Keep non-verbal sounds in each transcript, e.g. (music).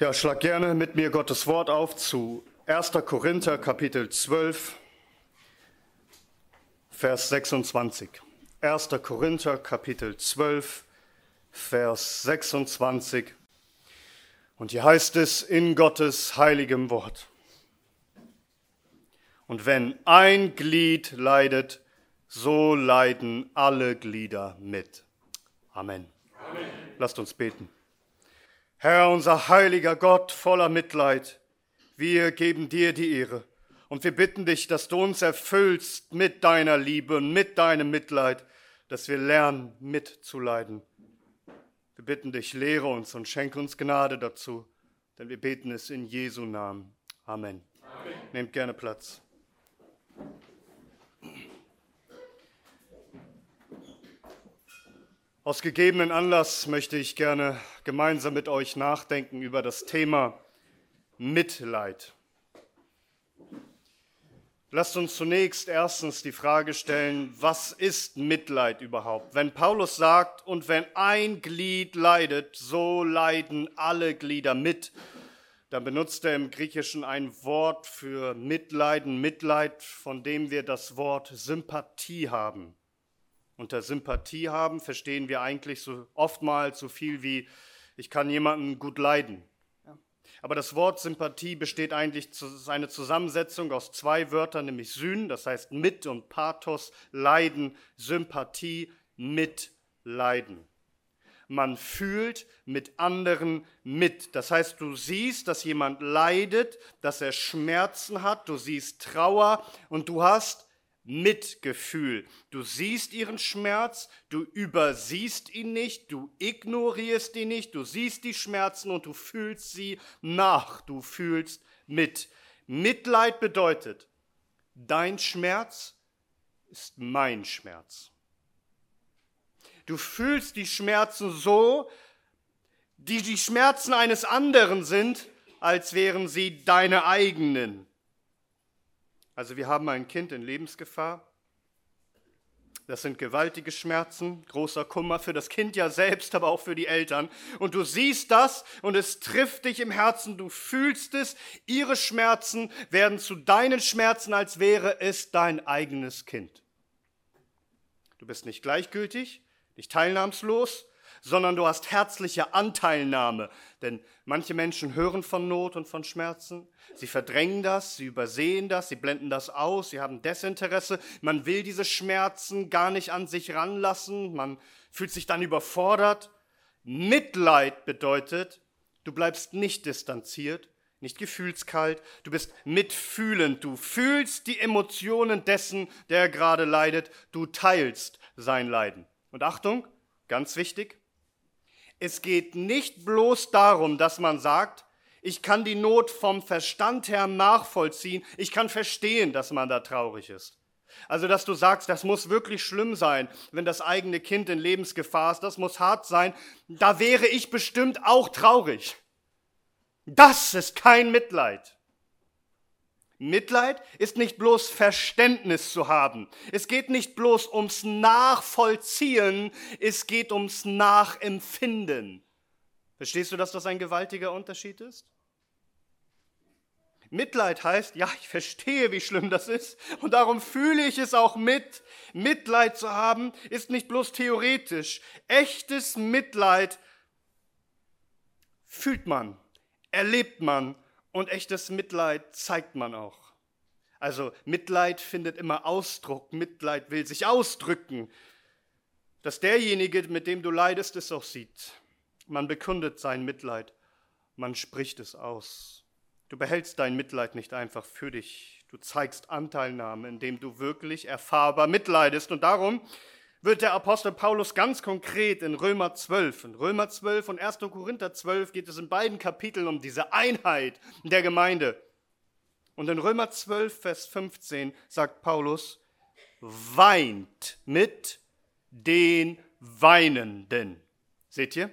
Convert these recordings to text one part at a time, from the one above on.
Ja, schlag gerne mit mir Gottes Wort auf zu 1. Korinther Kapitel 12, Vers 26. 1. Korinther Kapitel 12, Vers 26. Und hier heißt es in Gottes heiligem Wort. Und wenn ein Glied leidet, so leiden alle Glieder mit. Amen. Amen. Lasst uns beten. Herr, unser heiliger Gott voller Mitleid, wir geben dir die Ehre und wir bitten dich, dass du uns erfüllst mit deiner Liebe und mit deinem Mitleid, dass wir lernen mitzuleiden. Wir bitten dich, lehre uns und schenke uns Gnade dazu, denn wir beten es in Jesu Namen. Amen. Amen. Nehmt gerne Platz. Aus gegebenen Anlass möchte ich gerne gemeinsam mit euch nachdenken über das Thema Mitleid. Lasst uns zunächst erstens die Frage stellen, was ist Mitleid überhaupt? Wenn Paulus sagt, und wenn ein Glied leidet, so leiden alle Glieder mit, dann benutzt er im Griechischen ein Wort für Mitleiden, Mitleid, von dem wir das Wort Sympathie haben. Unter Sympathie haben verstehen wir eigentlich so oftmals so viel wie, ich kann jemanden gut leiden. Aber das Wort Sympathie besteht eigentlich seine Zusammensetzung aus zwei Wörtern, nämlich Syn, das heißt mit und Pathos, Leiden, Sympathie, Mitleiden. Man fühlt mit anderen mit. Das heißt, du siehst, dass jemand leidet, dass er Schmerzen hat, du siehst Trauer und du hast Mitgefühl. Du siehst ihren Schmerz, du übersiehst ihn nicht, du ignorierst ihn nicht, du siehst die Schmerzen und du fühlst sie nach, du fühlst mit. Mitleid bedeutet, dein Schmerz ist mein Schmerz. Du fühlst die Schmerzen so, die die Schmerzen eines anderen sind, als wären sie deine eigenen. Also wir haben ein Kind in Lebensgefahr. Das sind gewaltige Schmerzen, großer Kummer für das Kind ja selbst, aber auch für die Eltern. Und du siehst das und es trifft dich im Herzen, du fühlst es. Ihre Schmerzen werden zu deinen Schmerzen, als wäre es dein eigenes Kind. Du bist nicht gleichgültig, nicht teilnahmslos, sondern du hast herzliche Anteilnahme. Denn manche Menschen hören von Not und von Schmerzen, sie verdrängen das, sie übersehen das, sie blenden das aus, sie haben Desinteresse, man will diese Schmerzen gar nicht an sich ranlassen, man fühlt sich dann überfordert. Mitleid bedeutet, du bleibst nicht distanziert, nicht gefühlskalt, du bist mitfühlend, du fühlst die Emotionen dessen, der gerade leidet, du teilst sein Leiden. Und Achtung, ganz wichtig, es geht nicht bloß darum, dass man sagt, ich kann die Not vom Verstand her nachvollziehen, ich kann verstehen, dass man da traurig ist. Also, dass du sagst, das muss wirklich schlimm sein, wenn das eigene Kind in Lebensgefahr ist, das muss hart sein, da wäre ich bestimmt auch traurig. Das ist kein Mitleid. Mitleid ist nicht bloß Verständnis zu haben. Es geht nicht bloß ums Nachvollziehen, es geht ums Nachempfinden. Verstehst du, dass das ein gewaltiger Unterschied ist? Mitleid heißt, ja, ich verstehe, wie schlimm das ist und darum fühle ich es auch mit. Mitleid zu haben ist nicht bloß theoretisch. Echtes Mitleid fühlt man, erlebt man und echtes Mitleid zeigt man auch. Also Mitleid findet immer Ausdruck, Mitleid will sich ausdrücken, dass derjenige, mit dem du leidest, es auch sieht. Man bekundet sein Mitleid, man spricht es aus. Du behältst dein Mitleid nicht einfach für dich, du zeigst Anteilnahme, indem du wirklich erfahrbar mitleidest. Und darum wird der Apostel Paulus ganz konkret in Römer 12. In Römer 12 und 1. Korinther 12 geht es in beiden Kapiteln um diese Einheit der Gemeinde. Und in Römer 12, Vers 15 sagt Paulus, weint mit den Weinenden. Seht ihr?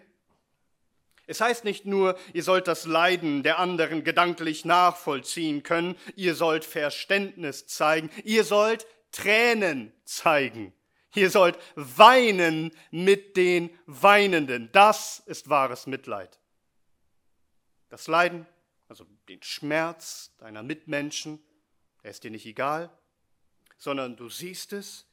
Es heißt nicht nur, ihr sollt das Leiden der anderen gedanklich nachvollziehen können, ihr sollt Verständnis zeigen, ihr sollt Tränen zeigen. Ihr sollt weinen mit den Weinenden. Das ist wahres Mitleid. Das Leiden, also den Schmerz deiner Mitmenschen, der ist dir nicht egal, sondern du siehst es,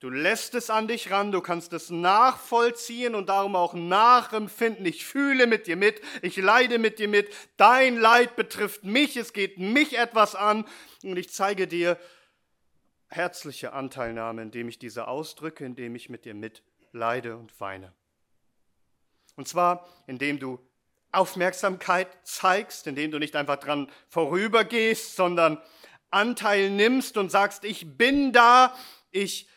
du lässt es an dich ran, du kannst es nachvollziehen und darum auch nachempfinden. Ich fühle mit dir mit, ich leide mit dir mit, dein Leid betrifft mich, es geht mich etwas an und ich zeige dir herzliche Anteilnahme, indem ich diese ausdrücke, indem ich mit dir mitleide und weine. Und zwar, indem du Aufmerksamkeit zeigst, indem du nicht einfach dran vorübergehst, sondern Anteil nimmst und sagst, ich bin da, ich,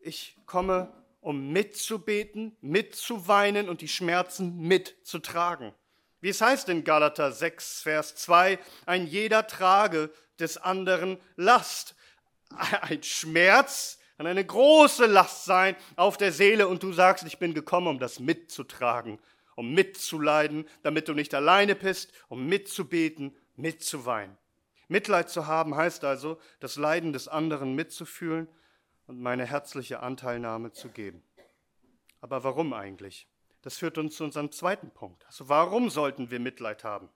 ich komme, um mitzubeten, mitzuweinen und die Schmerzen mitzutragen. Wie es heißt in Galater 6, Vers 2, ein jeder trage des anderen Last. (laughs) Ein Schmerz kann eine große Last sein auf der Seele und du sagst, ich bin gekommen, um das mitzutragen, um mitzuleiden, damit du nicht alleine bist, um mitzubeten, mitzuweinen. Mitleid zu haben heißt also, das Leiden des anderen mitzufühlen und meine herzliche Anteilnahme zu geben. Aber warum eigentlich? Das führt uns zu unserem zweiten Punkt. Also warum sollten wir Mitleid haben?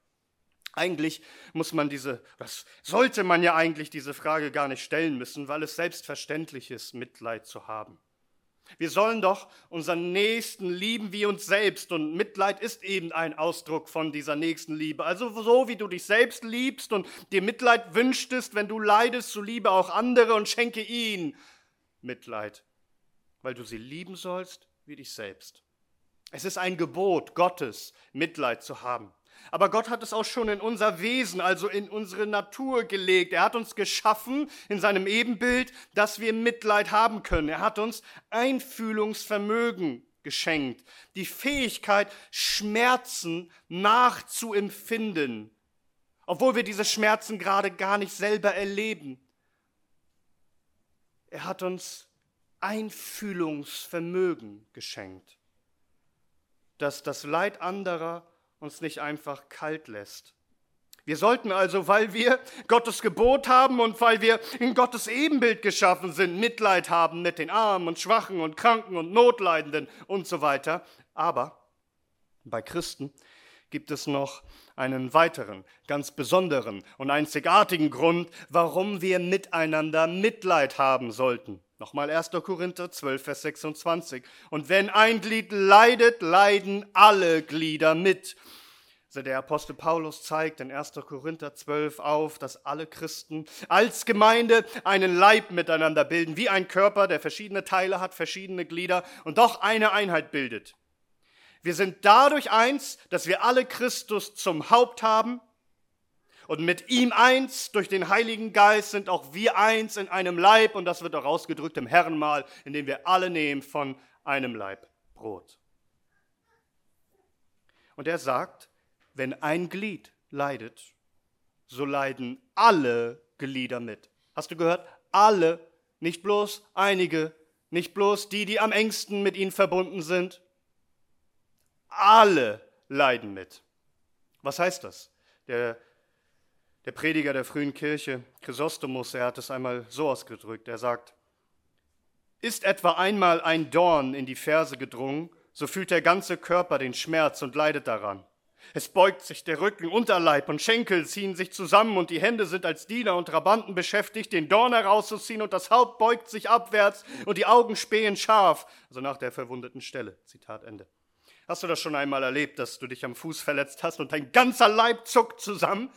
Eigentlich muss man diese, das sollte man ja eigentlich diese Frage gar nicht stellen müssen, weil es selbstverständlich ist, Mitleid zu haben. Wir sollen doch unseren Nächsten lieben wie uns selbst und Mitleid ist eben ein Ausdruck von dieser nächsten Liebe. Also so wie du dich selbst liebst und dir Mitleid wünschtest, wenn du leidest, so liebe auch andere und schenke ihnen Mitleid, weil du sie lieben sollst wie dich selbst. Es ist ein Gebot Gottes, Mitleid zu haben. Aber Gott hat es auch schon in unser Wesen, also in unsere Natur gelegt. Er hat uns geschaffen in seinem Ebenbild, dass wir Mitleid haben können. Er hat uns Einfühlungsvermögen geschenkt, die Fähigkeit, Schmerzen nachzuempfinden, obwohl wir diese Schmerzen gerade gar nicht selber erleben. Er hat uns Einfühlungsvermögen geschenkt, dass das Leid anderer uns nicht einfach kalt lässt. Wir sollten also, weil wir Gottes Gebot haben und weil wir in Gottes Ebenbild geschaffen sind, Mitleid haben mit den Armen und Schwachen und Kranken und Notleidenden und so weiter. Aber bei Christen gibt es noch einen weiteren, ganz besonderen und einzigartigen Grund, warum wir miteinander Mitleid haben sollten. Nochmal 1. Korinther 12, Vers 26. Und wenn ein Glied leidet, leiden alle Glieder mit. Also der Apostel Paulus zeigt in 1. Korinther 12 auf, dass alle Christen als Gemeinde einen Leib miteinander bilden, wie ein Körper, der verschiedene Teile hat, verschiedene Glieder und doch eine Einheit bildet. Wir sind dadurch eins, dass wir alle Christus zum Haupt haben und mit ihm eins, durch den Heiligen Geist sind auch wir eins in einem Leib und das wird auch ausgedrückt im Herrenmahl, in dem wir alle nehmen von einem Leib Brot. Und er sagt, wenn ein Glied leidet, so leiden alle Glieder mit. Hast du gehört? Alle, nicht bloß einige, nicht bloß die, die am engsten mit ihnen verbunden sind. Alle leiden mit. Was heißt das? Der der Prediger der frühen Kirche, Chrysostomus, er hat es einmal so ausgedrückt. Er sagt, ist etwa einmal ein Dorn in die Ferse gedrungen, so fühlt der ganze Körper den Schmerz und leidet daran. Es beugt sich der Rücken, Unterleib und Schenkel ziehen sich zusammen und die Hände sind als Diener und Trabanten beschäftigt, den Dorn herauszuziehen und das Haupt beugt sich abwärts und die Augen spähen scharf. Also nach der verwundeten Stelle. Zitat Ende. Hast du das schon einmal erlebt, dass du dich am Fuß verletzt hast und dein ganzer Leib zuckt zusammen?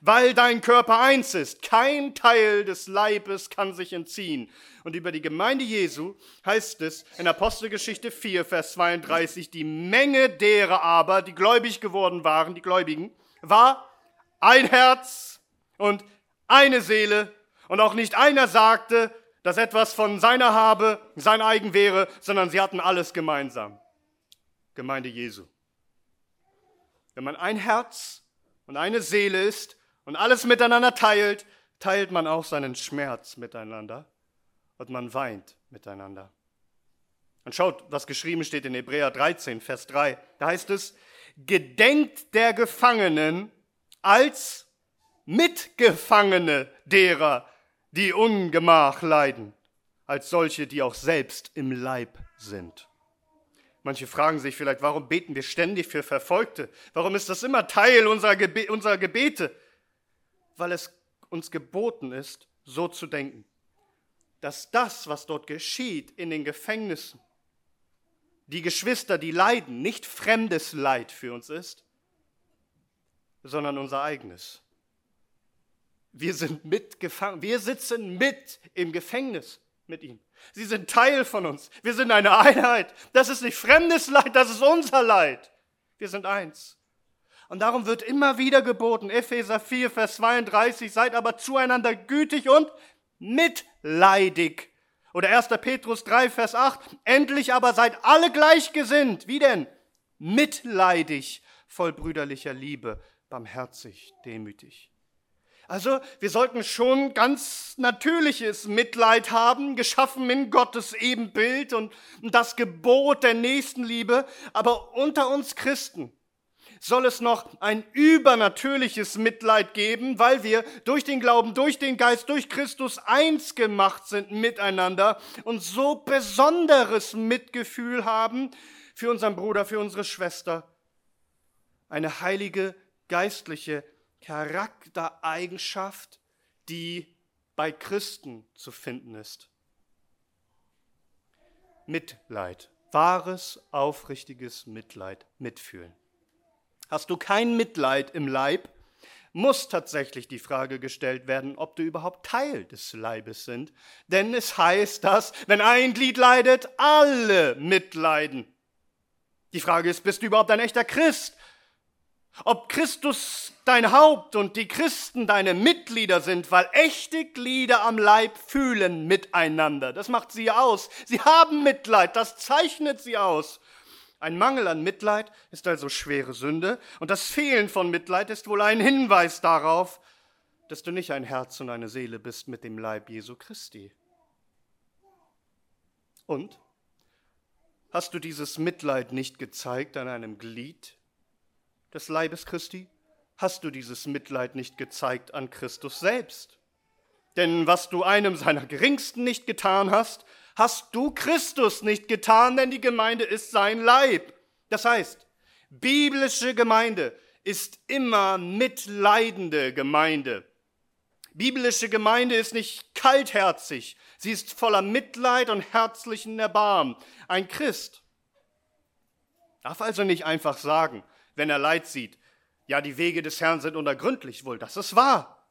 Weil dein Körper eins ist. Kein Teil des Leibes kann sich entziehen. Und über die Gemeinde Jesu heißt es in Apostelgeschichte 4, Vers 32, die Menge derer aber, die gläubig geworden waren, die Gläubigen, war ein Herz und eine Seele. Und auch nicht einer sagte, dass etwas von seiner Habe sein eigen wäre, sondern sie hatten alles gemeinsam. Gemeinde Jesu. Wenn man ein Herz und eine Seele ist und alles miteinander teilt, teilt man auch seinen Schmerz miteinander und man weint miteinander. Und schaut, was geschrieben steht in Hebräer 13, Vers 3. Da heißt es, gedenkt der Gefangenen als Mitgefangene derer, die Ungemach leiden, als solche, die auch selbst im Leib sind. Manche fragen sich vielleicht, warum beten wir ständig für Verfolgte? Warum ist das immer Teil unserer, Gebe unserer Gebete? Weil es uns geboten ist, so zu denken, dass das, was dort geschieht in den Gefängnissen, die Geschwister, die leiden, nicht fremdes Leid für uns ist, sondern unser eigenes. Wir sind mitgefangen, wir sitzen mit im Gefängnis mit ihm. Sie sind Teil von uns. Wir sind eine Einheit. Das ist nicht fremdes Leid, das ist unser Leid. Wir sind eins. Und darum wird immer wieder geboten, Epheser 4, Vers 32, seid aber zueinander gütig und mitleidig. Oder 1. Petrus 3, Vers 8, endlich aber seid alle gleichgesinnt. Wie denn? Mitleidig, voll brüderlicher Liebe, barmherzig, demütig. Also wir sollten schon ganz natürliches Mitleid haben, geschaffen in Gottes Ebenbild und das Gebot der Nächstenliebe. Aber unter uns Christen soll es noch ein übernatürliches Mitleid geben, weil wir durch den Glauben, durch den Geist, durch Christus eins gemacht sind miteinander und so besonderes Mitgefühl haben für unseren Bruder, für unsere Schwester. Eine heilige geistliche Charaktereigenschaft, die bei Christen zu finden ist. Mitleid, wahres, aufrichtiges Mitleid, mitfühlen. Hast du kein Mitleid im Leib, muss tatsächlich die Frage gestellt werden, ob du überhaupt Teil des Leibes sind. Denn es heißt, dass, wenn ein Glied leidet, alle mitleiden. Die Frage ist, bist du überhaupt ein echter Christ? Ob Christus dein Haupt und die Christen deine Mitglieder sind, weil echte Glieder am Leib fühlen miteinander. Das macht sie aus. Sie haben Mitleid, das zeichnet sie aus. Ein Mangel an Mitleid ist also schwere Sünde und das Fehlen von Mitleid ist wohl ein Hinweis darauf, dass du nicht ein Herz und eine Seele bist mit dem Leib Jesu Christi. Und? Hast du dieses Mitleid nicht gezeigt an einem Glied des Leibes Christi? Hast du dieses Mitleid nicht gezeigt an Christus selbst? Denn was du einem seiner Geringsten nicht getan hast, hast du Christus nicht getan, denn die Gemeinde ist sein Leib. Das heißt, biblische Gemeinde ist immer mitleidende Gemeinde. Biblische Gemeinde ist nicht kaltherzig, sie ist voller Mitleid und herzlichen Erbarmen. Ein Christ darf also nicht einfach sagen, wenn er Leid sieht. Ja, die Wege des Herrn sind unergründlich wohl, das ist wahr.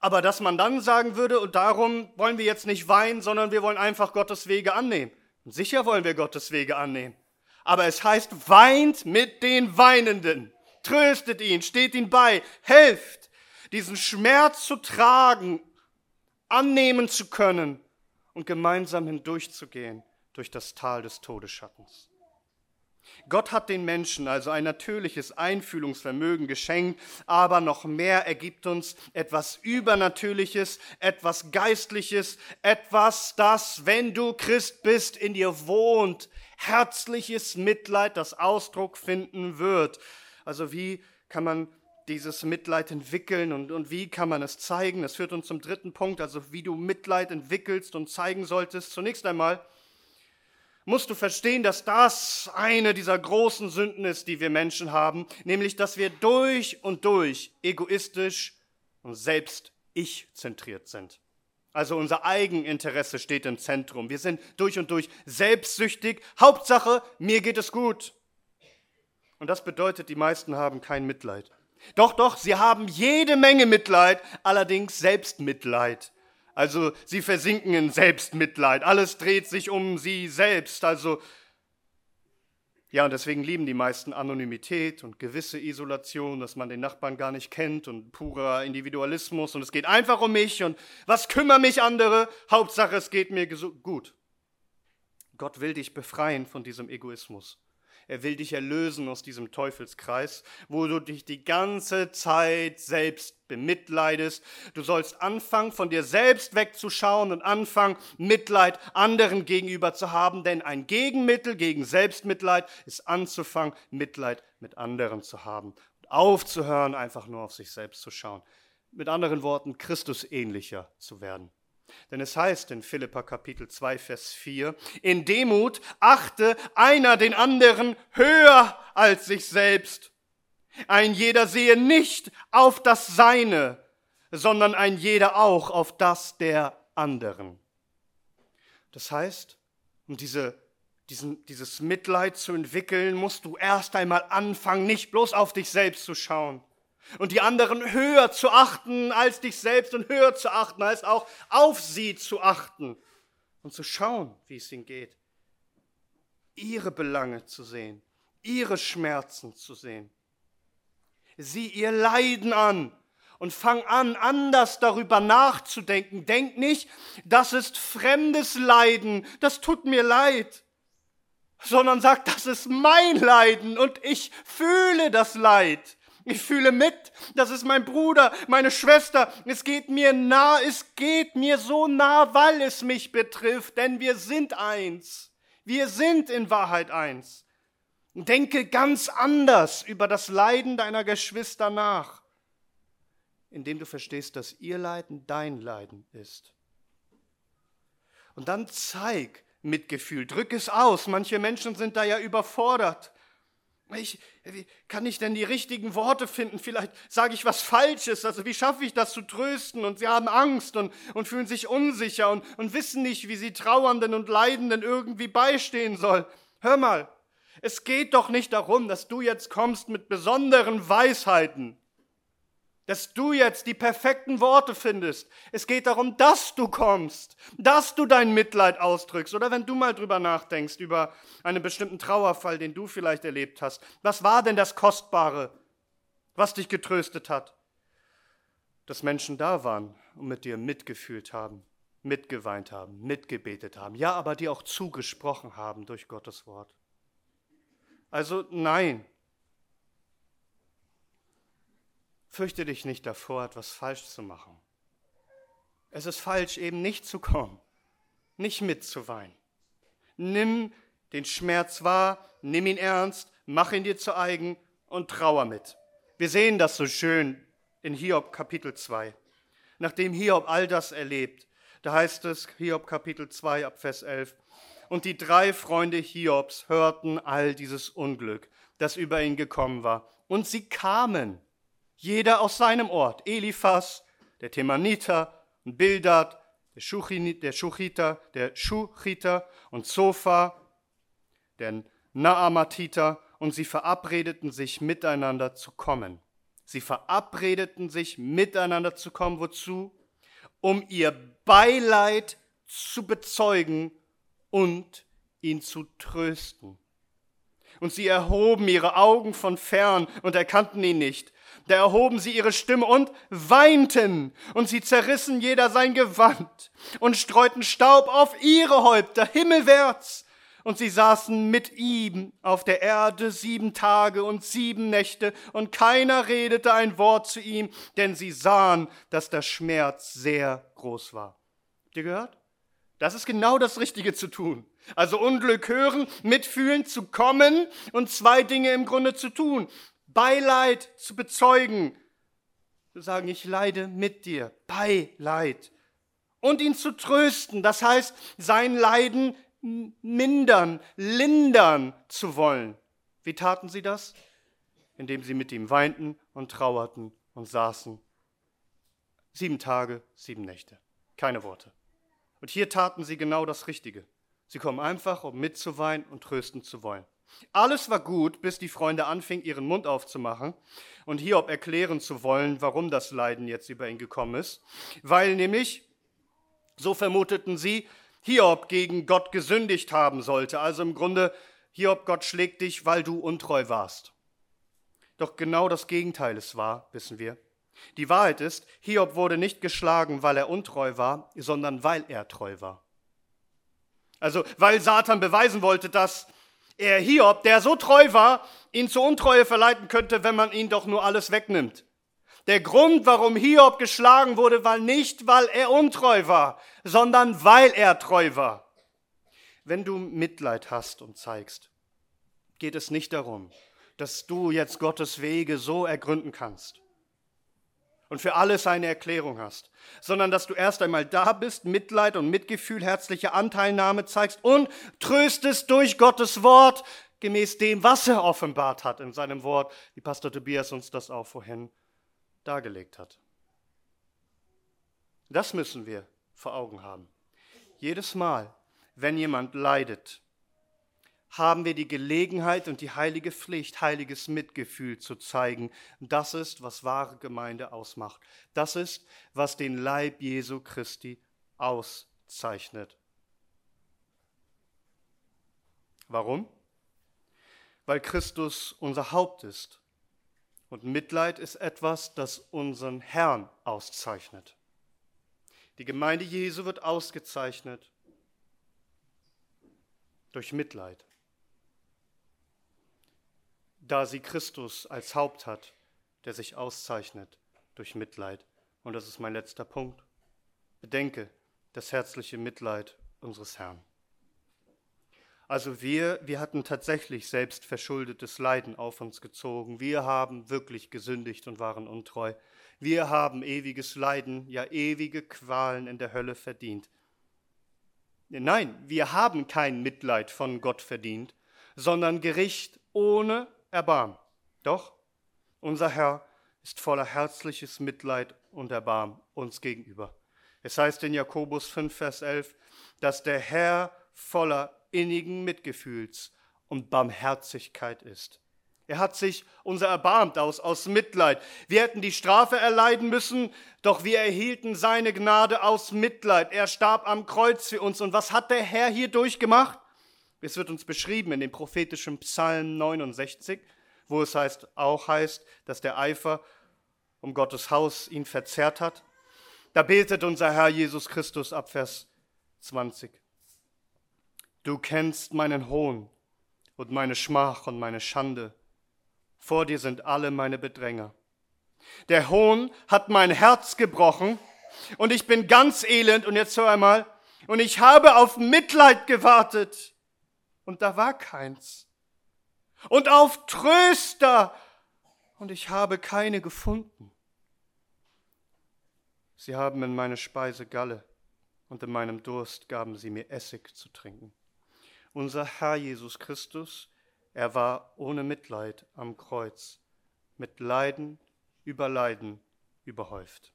Aber dass man dann sagen würde, und darum wollen wir jetzt nicht weinen, sondern wir wollen einfach Gottes Wege annehmen. Sicher wollen wir Gottes Wege annehmen. Aber es heißt, weint mit den Weinenden. Tröstet ihn, steht ihn bei, helft, diesen Schmerz zu tragen, annehmen zu können und gemeinsam hindurchzugehen durch das Tal des Todesschattens. Gott hat den Menschen also ein natürliches Einfühlungsvermögen geschenkt, aber noch mehr ergibt uns etwas Übernatürliches, etwas Geistliches, etwas, das, wenn du Christ bist, in dir wohnt, herzliches Mitleid, das Ausdruck finden wird. Also wie kann man dieses Mitleid entwickeln und, und wie kann man es zeigen? Das führt uns zum dritten Punkt, also wie du Mitleid entwickelst und zeigen solltest. Zunächst einmal, musst du verstehen, dass das eine dieser großen Sünden ist, die wir Menschen haben, nämlich dass wir durch und durch egoistisch und selbst ich-zentriert sind. Also unser Eigeninteresse steht im Zentrum. Wir sind durch und durch selbstsüchtig. Hauptsache, mir geht es gut. Und das bedeutet, die meisten haben kein Mitleid. Doch, doch, sie haben jede Menge Mitleid, allerdings Selbstmitleid. Also sie versinken in Selbstmitleid. Alles dreht sich um sie selbst. Also ja, und deswegen lieben die meisten Anonymität und gewisse Isolation, dass man den Nachbarn gar nicht kennt und purer Individualismus und es geht einfach um mich und was kümmern mich andere? Hauptsache, es geht mir gut. Gott will dich befreien von diesem Egoismus. Er will dich erlösen aus diesem Teufelskreis, wo du dich die ganze Zeit selbst bemitleidest. Du sollst anfangen, von dir selbst wegzuschauen und anfangen, Mitleid anderen gegenüber zu haben, denn ein Gegenmittel gegen Selbstmitleid ist anzufangen, Mitleid mit anderen zu haben und aufzuhören, einfach nur auf sich selbst zu schauen. Mit anderen Worten, Christus ähnlicher zu werden. Denn es heißt in Philippa Kapitel 2, Vers 4, in Demut achte einer den anderen höher als sich selbst. Ein jeder sehe nicht auf das Seine, sondern ein jeder auch auf das der anderen. Das heißt, um diese, diesen, dieses Mitleid zu entwickeln, musst du erst einmal anfangen, nicht bloß auf dich selbst zu schauen und die anderen höher zu achten als dich selbst und höher zu achten als auch auf sie zu achten und zu schauen, wie es ihnen geht. Ihre Belange zu sehen, ihre Schmerzen zu sehen. Sieh ihr Leiden an und fang an, anders darüber nachzudenken. Denk nicht, das ist fremdes Leiden, das tut mir leid, sondern sag, das ist mein Leiden und ich fühle das Leid. Ich fühle mit, das ist mein Bruder, meine Schwester. Es geht mir nah, es geht mir so nah, weil es mich betrifft, denn wir sind eins. Wir sind in Wahrheit eins. Denke ganz anders über das Leiden deiner Geschwister nach, indem du verstehst, dass ihr Leiden dein Leiden ist. Und dann zeig Mitgefühl, drück es aus. Manche Menschen sind da ja überfordert. Ich, wie kann ich denn die richtigen Worte finden? Vielleicht sage ich was Falsches. Also wie schaffe ich das zu trösten? Und sie haben Angst und, und fühlen sich unsicher und, und wissen nicht, wie sie Trauernden und Leidenden irgendwie beistehen soll. Hör mal, es geht doch nicht darum, dass du jetzt kommst mit besonderen Weisheiten dass du jetzt die perfekten Worte findest. Es geht darum, dass du kommst, dass du dein Mitleid ausdrückst. Oder wenn du mal drüber nachdenkst, über einen bestimmten Trauerfall, den du vielleicht erlebt hast. Was war denn das Kostbare, was dich getröstet hat? Dass Menschen da waren und mit dir mitgefühlt haben, mitgeweint haben, mitgebetet haben. Ja, aber dir auch zugesprochen haben durch Gottes Wort. Also nein, Fürchte dich nicht davor, etwas falsch zu machen. Es ist falsch, eben nicht zu kommen, nicht mitzuweinen. Nimm den Schmerz wahr, nimm ihn ernst, mach ihn dir zu eigen und trauer mit. Wir sehen das so schön in Hiob Kapitel 2. Nachdem Hiob all das erlebt, da heißt es, Hiob Kapitel 2 ab Vers 11, und die drei Freunde Hiobs hörten all dieses Unglück, das über ihn gekommen war, und sie kamen jeder aus seinem Ort. Eliphas, der Themaniter und Bildad, der, Schuchiter, der Schuchiter und Zophar, der Naamatiter, und sie verabredeten sich miteinander zu kommen. Sie verabredeten sich miteinander zu kommen. Wozu? Um ihr Beileid zu bezeugen und ihn zu trösten. Und sie erhoben ihre Augen von fern und erkannten ihn nicht. Da erhoben sie ihre Stimme und weinten, und sie zerrissen jeder sein Gewand und streuten Staub auf ihre Häupter himmelwärts. Und sie saßen mit ihm auf der Erde sieben Tage und sieben Nächte, und keiner redete ein Wort zu ihm, denn sie sahen, dass der Schmerz sehr groß war. Habt ihr gehört? Das ist genau das Richtige zu tun. Also Unglück hören, mitfühlen, zu kommen und zwei Dinge im Grunde zu tun. Beileid zu bezeugen, zu sagen, ich leide mit dir, Beileid. Und ihn zu trösten, das heißt, sein Leiden mindern, lindern zu wollen. Wie taten sie das? Indem sie mit ihm weinten und trauerten und saßen. Sieben Tage, sieben Nächte. Keine Worte. Und hier taten sie genau das Richtige. Sie kommen einfach, um mitzuweinen und trösten zu wollen. Alles war gut, bis die Freunde anfingen, ihren Mund aufzumachen und Hiob erklären zu wollen, warum das Leiden jetzt über ihn gekommen ist. Weil nämlich, so vermuteten sie, Hiob gegen Gott gesündigt haben sollte. Also im Grunde, Hiob, Gott schlägt dich, weil du untreu warst. Doch genau das Gegenteil ist wahr, wissen wir. Die Wahrheit ist, Hiob wurde nicht geschlagen, weil er untreu war, sondern weil er treu war. Also weil Satan beweisen wollte, dass er Hiob, der so treu war, ihn zur Untreue verleiten könnte, wenn man ihn doch nur alles wegnimmt. Der Grund, warum Hiob geschlagen wurde, war nicht, weil er untreu war, sondern weil er treu war. Wenn du Mitleid hast und zeigst, geht es nicht darum, dass du jetzt Gottes Wege so ergründen kannst und für alles eine Erklärung hast, sondern dass du erst einmal da bist, Mitleid und Mitgefühl, herzliche Anteilnahme zeigst und tröstest durch Gottes Wort, gemäß dem, was er offenbart hat in seinem Wort, wie Pastor Tobias uns das auch vorhin dargelegt hat. Das müssen wir vor Augen haben. Jedes Mal, wenn jemand leidet, haben wir die Gelegenheit und die heilige Pflicht, heiliges Mitgefühl zu zeigen. Das ist, was wahre Gemeinde ausmacht. Das ist, was den Leib Jesu Christi auszeichnet. Warum? Weil Christus unser Haupt ist. Und Mitleid ist etwas, das unseren Herrn auszeichnet. Die Gemeinde Jesu wird ausgezeichnet durch Mitleid da sie Christus als Haupt hat, der sich auszeichnet durch Mitleid. Und das ist mein letzter Punkt. Bedenke das herzliche Mitleid unseres Herrn. Also wir, wir hatten tatsächlich selbst verschuldetes Leiden auf uns gezogen. Wir haben wirklich gesündigt und waren untreu. Wir haben ewiges Leiden, ja ewige Qualen in der Hölle verdient. Nein, wir haben kein Mitleid von Gott verdient, sondern Gericht ohne Erbarm. Doch unser Herr ist voller herzliches Mitleid und Erbarm uns gegenüber. Es heißt in Jakobus 5, Vers 11, dass der Herr voller innigen Mitgefühls und Barmherzigkeit ist. Er hat sich unser erbarmt aus, aus Mitleid. Wir hätten die Strafe erleiden müssen, doch wir erhielten seine Gnade aus Mitleid. Er starb am Kreuz für uns. Und was hat der Herr hier durchgemacht? Es wird uns beschrieben in dem prophetischen Psalm 69, wo es heißt, auch heißt, dass der Eifer um Gottes Haus ihn verzerrt hat. Da betet unser Herr Jesus Christus ab Vers 20. Du kennst meinen Hohn und meine Schmach und meine Schande. Vor dir sind alle meine Bedränger. Der Hohn hat mein Herz gebrochen und ich bin ganz elend und jetzt hör einmal, und ich habe auf Mitleid gewartet und da war keins. Und auf Tröster, und ich habe keine gefunden. Sie haben in meine Speise Galle, und in meinem Durst gaben sie mir Essig zu trinken. Unser Herr Jesus Christus, er war ohne Mitleid am Kreuz, mit Leiden über Leiden überhäuft.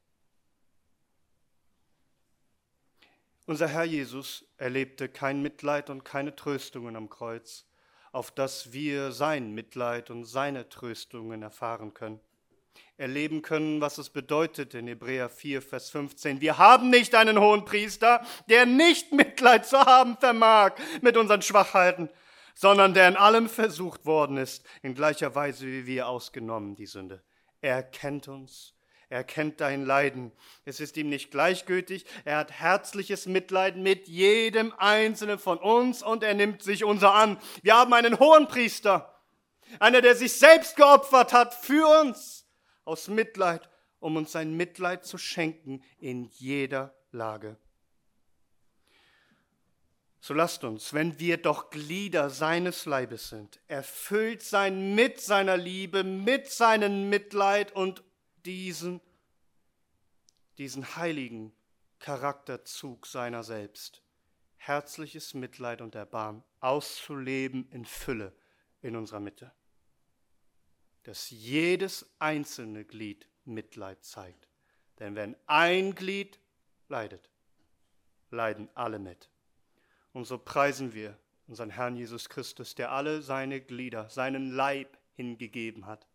Unser Herr Jesus erlebte kein Mitleid und keine Tröstungen am Kreuz, auf dass wir sein Mitleid und seine Tröstungen erfahren können. Erleben können, was es bedeutet in Hebräer 4, Vers 15. Wir haben nicht einen hohen Priester, der nicht Mitleid zu haben vermag mit unseren Schwachheiten, sondern der in allem versucht worden ist, in gleicher Weise wie wir ausgenommen die Sünde. Er kennt uns er kennt dein Leiden. Es ist ihm nicht gleichgültig. Er hat herzliches Mitleid mit jedem einzelnen von uns und er nimmt sich unser an. Wir haben einen hohen Priester, einer, der sich selbst geopfert hat für uns aus Mitleid, um uns sein Mitleid zu schenken in jeder Lage. So lasst uns, wenn wir doch Glieder seines Leibes sind, erfüllt sein mit seiner Liebe, mit seinem Mitleid und diesen, diesen heiligen Charakterzug seiner selbst, herzliches Mitleid und Erbarmen auszuleben in Fülle in unserer Mitte. Dass jedes einzelne Glied Mitleid zeigt. Denn wenn ein Glied leidet, leiden alle mit. Und so preisen wir unseren Herrn Jesus Christus, der alle seine Glieder, seinen Leib hingegeben hat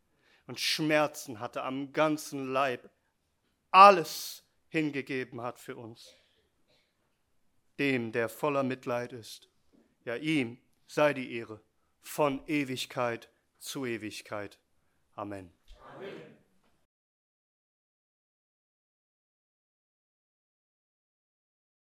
und Schmerzen hatte am ganzen Leib, alles hingegeben hat für uns. Dem, der voller Mitleid ist, ja ihm sei die Ehre von Ewigkeit zu Ewigkeit. Amen. Amen.